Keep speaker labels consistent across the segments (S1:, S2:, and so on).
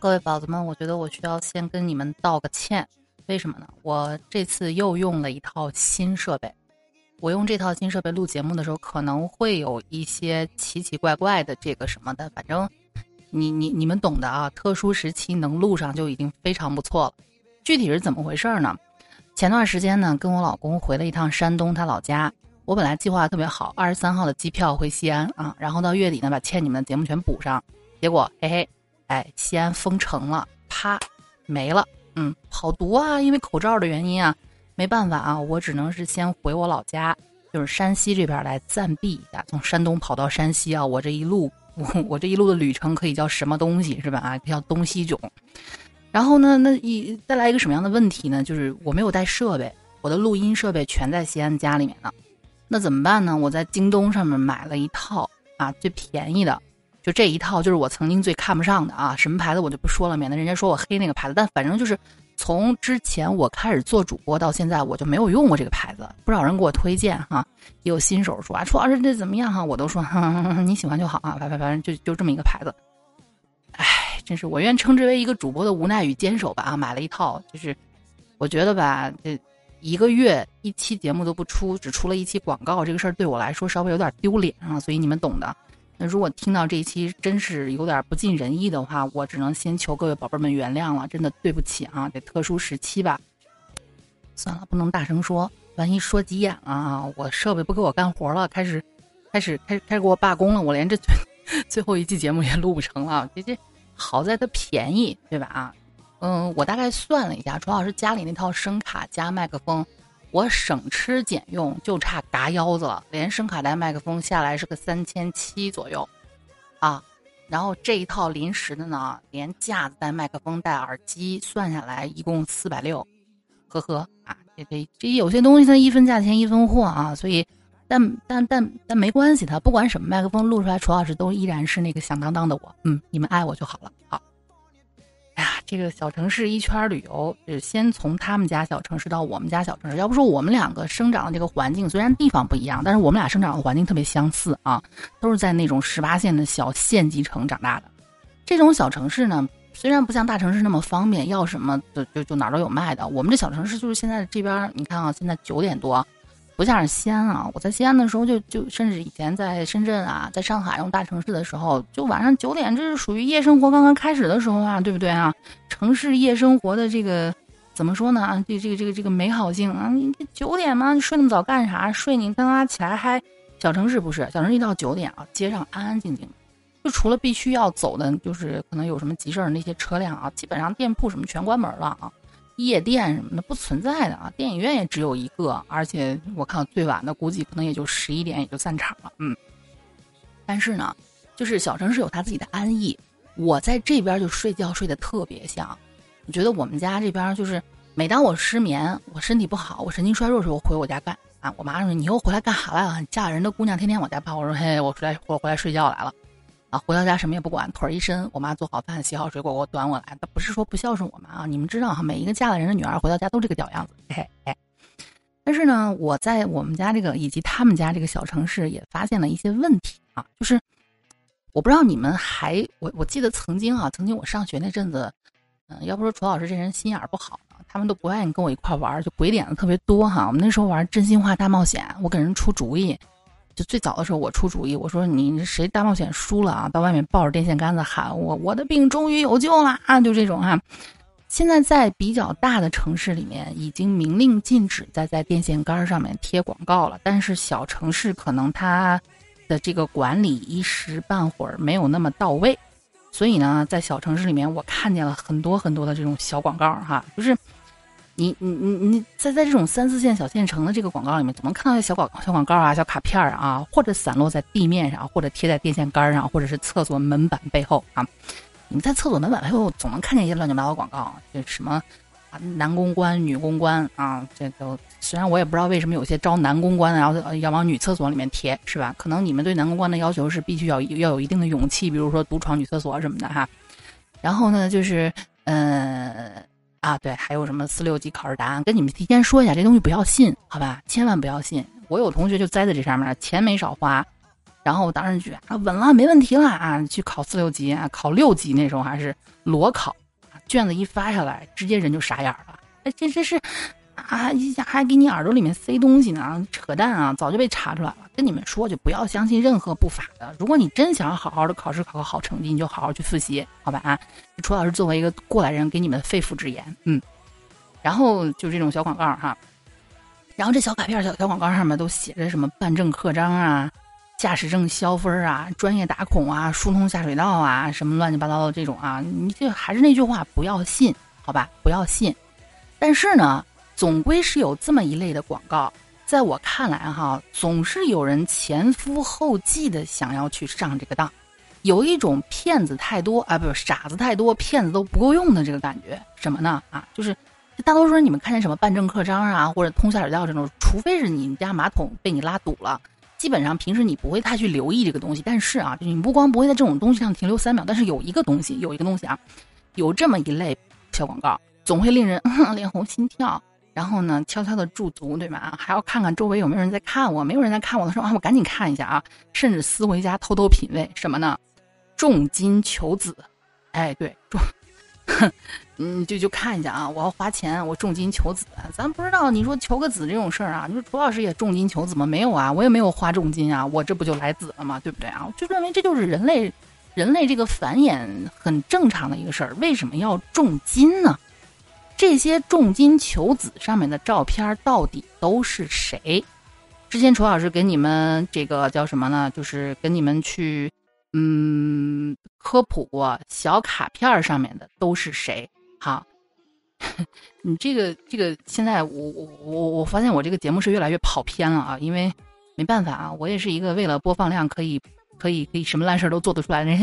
S1: 各位宝子们，我觉得我需要先跟你们道个歉，为什么呢？我这次又用了一套新设备，我用这套新设备录节目的时候，可能会有一些奇奇怪怪的这个什么的，反正你你你们懂的啊。特殊时期能录上就已经非常不错了。具体是怎么回事呢？前段时间呢，跟我老公回了一趟山东他老家。我本来计划特别好，二十三号的机票回西安啊，然后到月底呢把欠你们的节目全补上。结果嘿嘿，哎，西安封城了，啪，没了。嗯，好毒啊！因为口罩的原因啊，没办法啊，我只能是先回我老家，就是山西这边来暂避一下。从山东跑到山西啊，我这一路，我我这一路的旅程可以叫什么东西是吧？啊，叫东西囧。然后呢，那一再来一个什么样的问题呢？就是我没有带设备，我的录音设备全在西安家里面呢。那怎么办呢？我在京东上面买了一套啊，最便宜的，就这一套，就是我曾经最看不上的啊，什么牌子我就不说了，免得人家说我黑那个牌子。但反正就是从之前我开始做主播到现在，我就没有用过这个牌子，不少人给我推荐哈，也有新手说啊，说老师这怎么样哈，我都说你喜欢就好啊，反反反正就就这么一个牌子。哎，真是我愿称之为一个主播的无奈与坚守吧啊，买了一套，就是我觉得吧这。一个月一期节目都不出，只出了一期广告，这个事儿对我来说稍微有点丢脸啊，所以你们懂的。那如果听到这一期真是有点不尽人意的话，我只能先求各位宝贝们原谅了，真的对不起啊，得特殊时期吧。算了，不能大声说，万一说急眼了啊，我设备不给我干活了，开始，开始，开始，开始给我罢工了，我连这最 最后一期节目也录不成了。这这好在它便宜，对吧？啊。嗯，我大概算了一下，楚老师家里那套声卡加麦克风，我省吃俭用就差嘎腰子了，连声卡带麦克风下来是个三千七左右，啊，然后这一套临时的呢，连架子带麦克风带耳机算下来一共四百六，呵呵啊，这这这有些东西它一分价钱一分货啊，所以，但但但但没关系，它不管什么麦克风录出来，楚老师都依然是那个响当当的我，嗯，你们爱我就好了，好。这个小城市一圈旅游，就先从他们家小城市到我们家小城市。要不说我们两个生长的这个环境，虽然地方不一样，但是我们俩生长的环境特别相似啊，都是在那种十八线的小县级城长大的。这种小城市呢，虽然不像大城市那么方便，要什么就就就哪儿都有卖的。我们这小城市就是现在这边，你看啊，现在九点多。不像是西安啊！我在西安的时候，就就甚至以前在深圳啊，在上海用大城市的时候，就晚上九点，这是属于夜生活刚刚开始的时候啊，对不对啊？城市夜生活的这个怎么说呢？啊，这这个这个这个美好性啊，你九点嘛？你睡那么早干啥？睡你刚刚起来还小城市不是？小城市一到九点啊，街上安安静静，就除了必须要走的，就是可能有什么急事儿那些车辆啊，基本上店铺什么全关门了啊。夜店什么的不存在的啊，电影院也只有一个，而且我看最晚的估计可能也就十一点也就散场了。嗯，但是呢，就是小城市有他自己的安逸，我在这边就睡觉睡得特别香。我觉得我们家这边就是，每当我失眠、我身体不好、我神经衰弱的时候，回我家干啊。我妈说：“你又回来干啥来了？嫁人的姑娘天天往家跑。”我说：“嘿，我出来我回来睡觉来了。”啊，回到家什么也不管，腿儿一伸，我妈做好饭、洗好水果给我端过来。她不是说不孝顺我妈啊，你们知道哈，每一个嫁了人的女儿回到家都这个屌样子。嘿嘿。但是呢，我在我们家这个以及他们家这个小城市也发现了一些问题啊，就是我不知道你们还我我记得曾经啊，曾经我上学那阵子，嗯，要不说楚老师这人心眼儿不好他们都不愿意跟我一块玩，就鬼点子特别多哈。我们那时候玩真心话大冒险，我给人出主意。就最早的时候，我出主意，我说你谁大冒险输了啊，到外面抱着电线杆子喊我，我的病终于有救了啊，就这种啊。现在在比较大的城市里面，已经明令禁止再在电线杆上面贴广告了。但是小城市可能它的这个管理一时半会儿没有那么到位，所以呢，在小城市里面，我看见了很多很多的这种小广告哈，就是。你你你你在在这种三四线小县城的这个广告里面，总能看到一些小广小广告啊、小卡片啊，或者散落在地面上，或者贴在电线杆上，或者是厕所门板背后啊。你们在厕所门板背后总能看见一些乱七八糟广告，就什么啊男公关、女公关啊，这都虽然我也不知道为什么有些招男公关的，然后要往女厕所里面贴，是吧？可能你们对男公关的要求是必须要要有一定的勇气，比如说独闯女厕所什么的哈。然后呢，就是嗯。啊，对，还有什么四六级考试答案？跟你们提前说一下，这东西不要信，好吧？千万不要信。我有同学就栽在这上面，钱没少花，然后我当时觉得啊，稳了，没问题了啊，去考四六级啊，考六级那时候还是裸考，卷子一发下来，直接人就傻眼了。哎，这这是啊，一下还给你耳朵里面塞东西呢，扯淡啊！早就被查出来了。跟你们说，就不要相信任何不法的。如果你真想要好好的考试，考个好成绩，你就好好去复习，好吧？啊，楚老师作为一个过来人，给你们肺腑之言，嗯。然后就这种小广告哈，然后这小卡片、小小广告上面都写着什么办证刻章啊。驾驶证消分啊，专业打孔啊，疏通下水道啊，什么乱七八糟的这种啊，你就还是那句话，不要信，好吧，不要信。但是呢，总归是有这么一类的广告，在我看来哈，总是有人前赴后继的想要去上这个当，有一种骗子太多啊，不是傻子太多，骗子都不够用的这个感觉。什么呢？啊，就是大多数人你们看见什么办证刻章啊，或者通下水道这种，除非是你们家马桶被你拉堵了。基本上平时你不会太去留意这个东西，但是啊，你不光不会在这种东西上停留三秒，但是有一个东西，有一个东西啊，有这么一类小广告，总会令人 脸红心跳，然后呢，悄悄的驻足，对吧？还要看看周围有没有人在看我，没有人在看我的时候啊，我赶紧看一下啊，甚至撕回家偷偷品味什么呢？重金求子，哎，对，重。哼，嗯，就就看一下啊！我要花钱，我重金求子，咱不知道你说求个子这种事儿啊？你说楚老师也重金求子吗？没有啊，我也没有花重金啊，我这不就来子了吗？对不对啊？我就认为这就是人类，人类这个繁衍很正常的一个事儿。为什么要重金呢？这些重金求子上面的照片到底都是谁？之前楚老师给你们这个叫什么呢？就是跟你们去。嗯，科普过小卡片上面的都是谁？好，你这个这个现在我我我我发现我这个节目是越来越跑偏了啊，因为没办法啊，我也是一个为了播放量可以可以可以什么烂事都做得出来的人，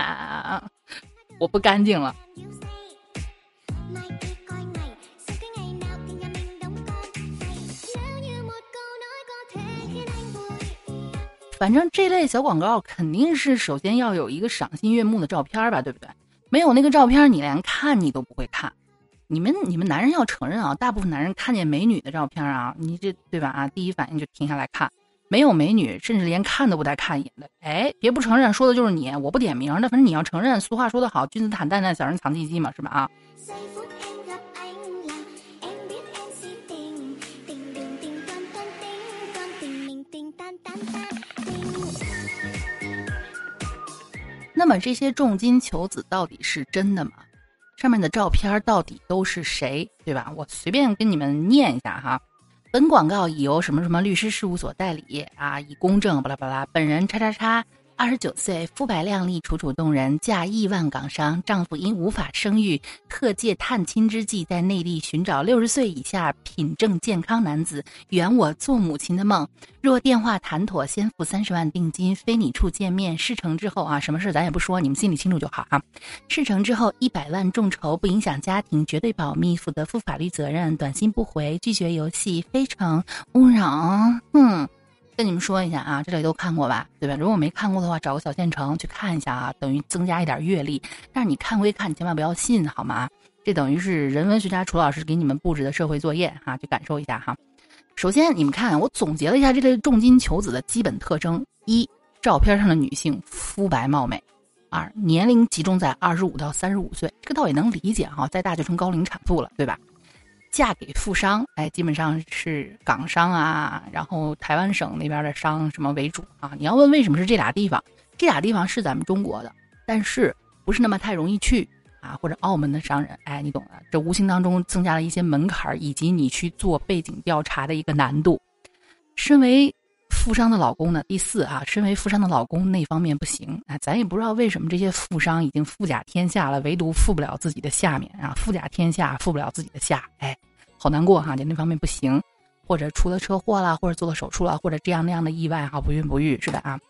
S1: 我不干净了。反正这类小广告肯定是首先要有一个赏心悦目的照片吧，对不对？没有那个照片，你连看你都不会看。你们你们男人要承认啊，大部分男人看见美女的照片啊，你这对吧？啊，第一反应就停下来看。没有美女，甚至连看都不带看一眼的。哎，别不承认，说的就是你，我不点名的。反正你要承认，俗话说得好，君子坦荡荡，小人藏鸡鸡嘛，是吧？啊。那么这些重金求子到底是真的吗？上面的照片到底都是谁，对吧？我随便跟你们念一下哈。本广告已由什么什么律师事务所代理啊，以公证巴拉巴拉。本人叉叉叉。二十九岁，肤白靓丽，楚楚动人，嫁亿万港商。丈夫因无法生育，特借探亲之际，在内地寻找六十岁以下品正健康男子，圆我做母亲的梦。若电话谈妥，先付三十万定金，非你处见面。事成之后啊，什么事咱也不说，你们心里清楚就好啊。事成之后，一百万众筹，不影响家庭，绝对保密，负责负法律责任。短信不回，拒绝游戏，非诚勿扰。嗯。跟你们说一下啊，这里都看过吧，对吧？如果没看过的话，找个小县城去看一下啊，等于增加一点阅历。但是你看归看，你千万不要信，好吗？这等于是人文学家楚老师给你们布置的社会作业哈，去感受一下哈。首先，你们看，我总结了一下这类重金求子的基本特征：一、照片上的女性肤白貌美；二、年龄集中在二十五到三十五岁，这个倒也能理解哈，再大就成高龄产妇了，对吧？嫁给富商，哎，基本上是港商啊，然后台湾省那边的商什么为主啊？你要问为什么是这俩地方？这俩地方是咱们中国的，但是不是那么太容易去啊？或者澳门的商人，哎，你懂的。这无形当中增加了一些门槛，以及你去做背景调查的一个难度。身为富商的老公呢，第四啊，身为富商的老公那方面不行啊，咱也不知道为什么这些富商已经富甲天下了，唯独富不了自己的下面啊，富甲天下富不了自己的下，哎。好难过哈，就那方面不行，或者出了车祸了，或者做了手术了，或者这样那样的意外哈，不孕不育是吧啊？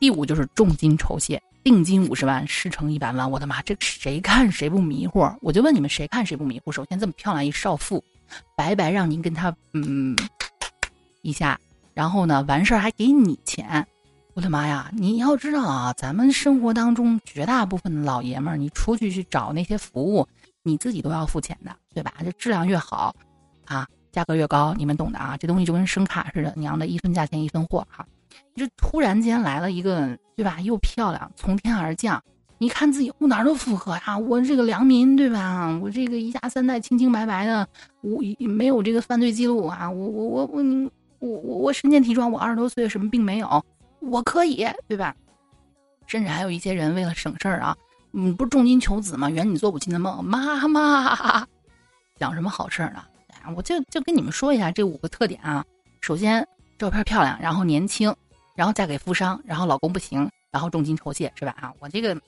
S1: 第五就是重金酬谢，定金五十万，事成一百万，我的妈，这谁看谁不迷糊？我就问你们，谁看谁不迷糊？首先这么漂亮一少妇，白白让您跟他嗯一下，然后呢完事儿还给你钱，我的妈呀！你要知道啊，咱们生活当中绝大部分的老爷们儿，你出去去找那些服务。你自己都要付钱的，对吧？这质量越好，啊，价格越高，你们懂的啊。这东西就跟声卡似的，娘的一分价钱一分货哈。就突然间来了一个，对吧？又漂亮，从天而降，你看自己，我哪儿都符合呀！我这个良民，对吧？我这个一家三代清清白白的，我没有这个犯罪记录啊！我我我我我我我身健体壮，我二十多岁什么病没有？我可以，对吧？甚至还有一些人为了省事儿啊，嗯，不是重金求子吗？圆你做母亲的梦，妈妈，讲什么好事儿呢？我就就跟你们说一下这五个特点啊。首先，照片漂亮，然后年轻，然后嫁给富商，然后老公不行，然后重金酬谢，是吧？啊，我这个，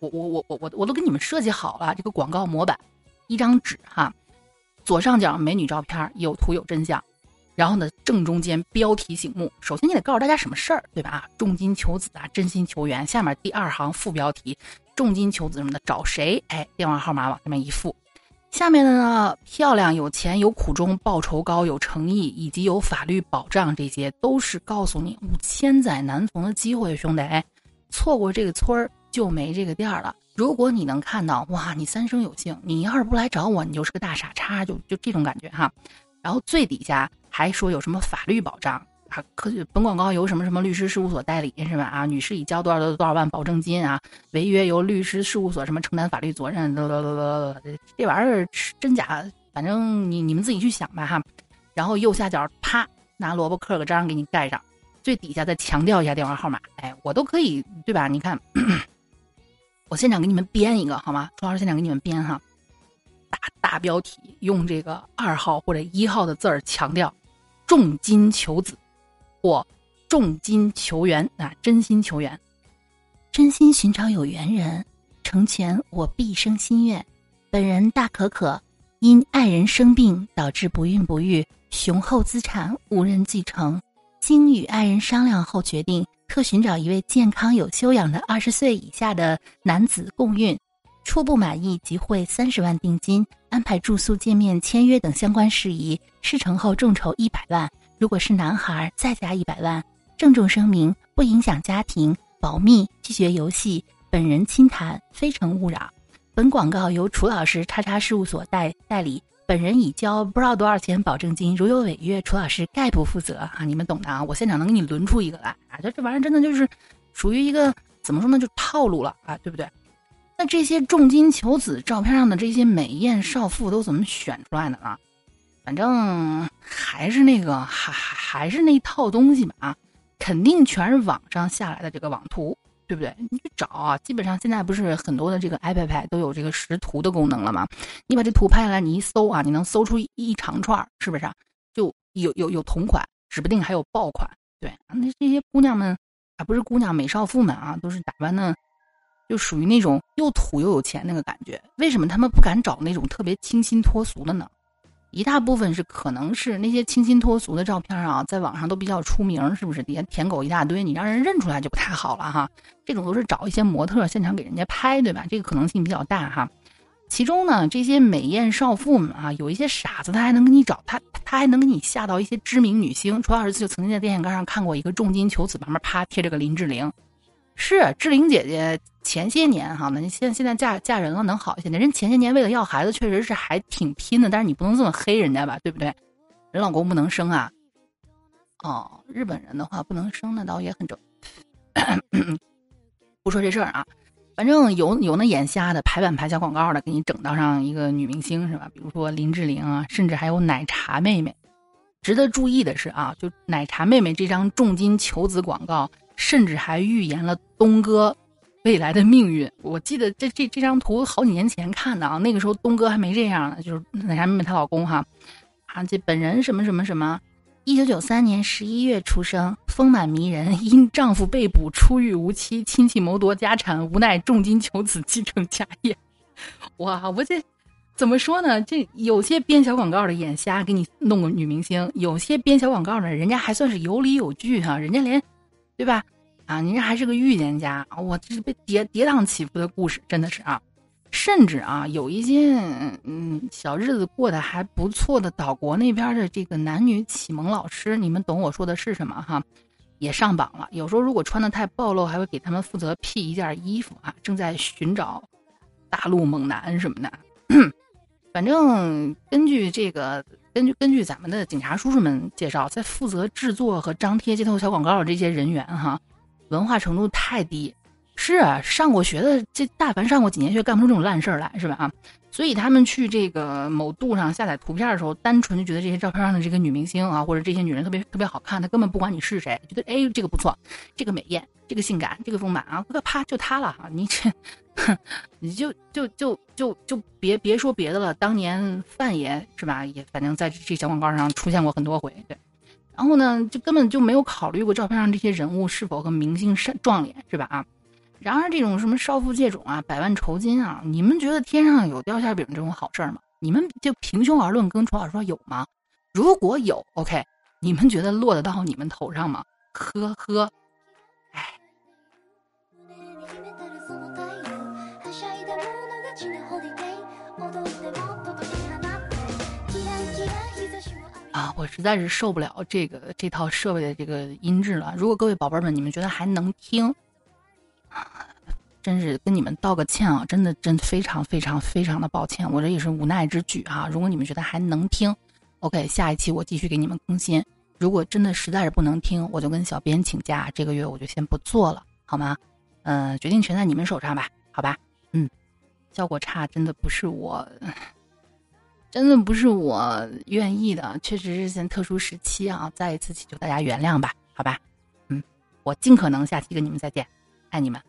S1: 我我我我我我都给你们设计好了这个广告模板，一张纸哈，左上角美女照片，有图有真相，然后呢正中间标题醒目。首先你得告诉大家什么事儿，对吧？重金求子啊，真心求缘。下面第二行副标题，重金求子什么的，找谁？哎，电话号码往上面一附。下面的呢，漂亮、有钱、有苦衷、报酬高、有诚意，以及有法律保障，这些都是告诉你千载难逢的机会，兄弟，错过这个村儿就没这个店儿了。如果你能看到，哇，你三生有幸，你要是不来找我，你就是个大傻叉，就就这种感觉哈。然后最底下还说有什么法律保障。啊，可本广告由什么什么律师事务所代理是吧？啊，女士已交多少多多少万保证金啊？违约由律师事务所什么承担法律责任？这玩意儿真假，反正你你们自己去想吧哈。然后右下角啪拿萝卜刻个章给你盖上，最底下再强调一下电话号码。哎，我都可以对吧？你看，我现场给你们编一个好吗？朱老师现场给你们编哈，大大标题用这个二号或者一号的字儿强调，重金求子。或重金求缘啊，真心求缘，真心寻找有缘人，成全我毕生心愿。本人大可可，因爱人生病导致不孕不育，雄厚资产无人继承。经与爱人商量后，决定特寻找一位健康有修养的二十岁以下的男子共孕。初步满意即汇三十万定金，安排住宿、见面、签约等相关事宜。事成后众筹一百万。如果是男孩，再加一百万。郑重声明：不影响家庭保密，拒绝游戏，本人亲谈，非诚勿扰。本广告由楚老师叉叉事务所代代理，本人已交不知道多少钱保证金，如有违约，楚老师概不负责啊！你们懂的啊！我现场能给你轮出一个来啊！这这玩意儿真的就是属于一个怎么说呢？就套路了啊，对不对？那这些重金求子照片上的这些美艳少妇都怎么选出来的呢？反正还是那个，还还还是那一套东西吧啊，肯定全是网上下来的这个网图，对不对？你去找啊，基本上现在不是很多的这个 iPad 都有这个识图的功能了吗？你把这图拍下来，你一搜啊，你能搜出一长串，是不是？就有有有同款，指不定还有爆款。对，那这些姑娘们啊，不是姑娘，美少妇们啊，都是打扮的，就属于那种又土又有钱那个感觉。为什么他们不敢找那种特别清新脱俗的呢？一大部分是可能是那些清新脱俗的照片啊，在网上都比较出名，是不是？底下舔狗一大堆，你让人认出来就不太好了哈。这种都是找一些模特现场给人家拍，对吧？这个可能性比较大哈。其中呢，这些美艳少妇们啊，有一些傻子，他还能给你找他，他还能给你吓到一些知名女星。楚老师就曾经在电线杆上看过一个重金求子，旁边啪贴着个林志玲。是志玲姐姐前些年哈，那现现在嫁嫁人了能好一些。人前些年为了要孩子，确实是还挺拼的。但是你不能这么黑人家吧，对不对？人老公不能生啊。哦，日本人的话不能生，那倒也很正。不说这事儿啊，反正有有那眼瞎的排版排小广告的，给你整到上一个女明星是吧？比如说林志玲啊，甚至还有奶茶妹妹。值得注意的是啊，就奶茶妹妹这张重金求子广告。甚至还预言了东哥未来的命运。我记得这这这张图好几年前看的啊，那个时候东哥还没这样呢，就是奶茶妹妹她老公哈，啊这本人什么什么什么，一九九三年十一月出生，丰满迷人，因丈夫被捕出狱无期，亲戚谋夺家产，无奈重金求子继承家业。哇，我这怎么说呢？这有些编小广告的眼瞎，给你弄个女明星；有些编小广告的，人家还算是有理有据哈，人家连。对吧？啊，您这还是个预言家我这是被跌跌宕起伏的故事，真的是啊。甚至啊，有一些嗯小日子过得还不错的岛国那边的这个男女启蒙老师，你们懂我说的是什么哈？也上榜了。有时候如果穿的太暴露，还会给他们负责 P 一件衣服啊。正在寻找大陆猛男什么的。反正根据这个。根据根据咱们的警察叔叔们介绍，在负责制作和张贴街头小广告的这些人员哈，文化程度太低。是啊，上过学的，这大凡上过几年学，干不出这种烂事儿来，是吧？啊，所以他们去这个某度上下载图片的时候，单纯就觉得这些照片上的这个女明星啊，或者这些女人特别特别好看，他根本不管你是谁，觉得哎这个不错，这个美艳，这个性感，这个丰满啊，啪就她了哈，你这，哼 你就就就就就别别说别的了，当年范爷是吧，也反正在这小广告上出现过很多回，对，然后呢，就根本就没有考虑过照片上这些人物是否和明星是撞脸，是吧？啊。然而，这种什么少妇借种啊，百万酬金啊，你们觉得天上有掉馅饼这种好事儿吗？你们就平胸而论，跟楚老师说有吗？如果有，OK，你们觉得落得到你们头上吗？呵呵，实在是受不了这个这套设备的这个音质了。如果各位宝贝们，你们觉得还能听？真是跟你们道个歉啊！真的，真非常非常非常的抱歉，我这也是无奈之举哈。如果你们觉得还能听，OK，下一期我继续给你们更新。如果真的实在是不能听，我就跟小编请假，这个月我就先不做了，好吗？嗯，决定权在你们手上吧，好吧？嗯，效果差真的不是我，真的不是我愿意的，确实是现特殊时期啊，再一次祈求大家原谅吧，好吧？嗯，我尽可能下期跟你们再见。爱你们。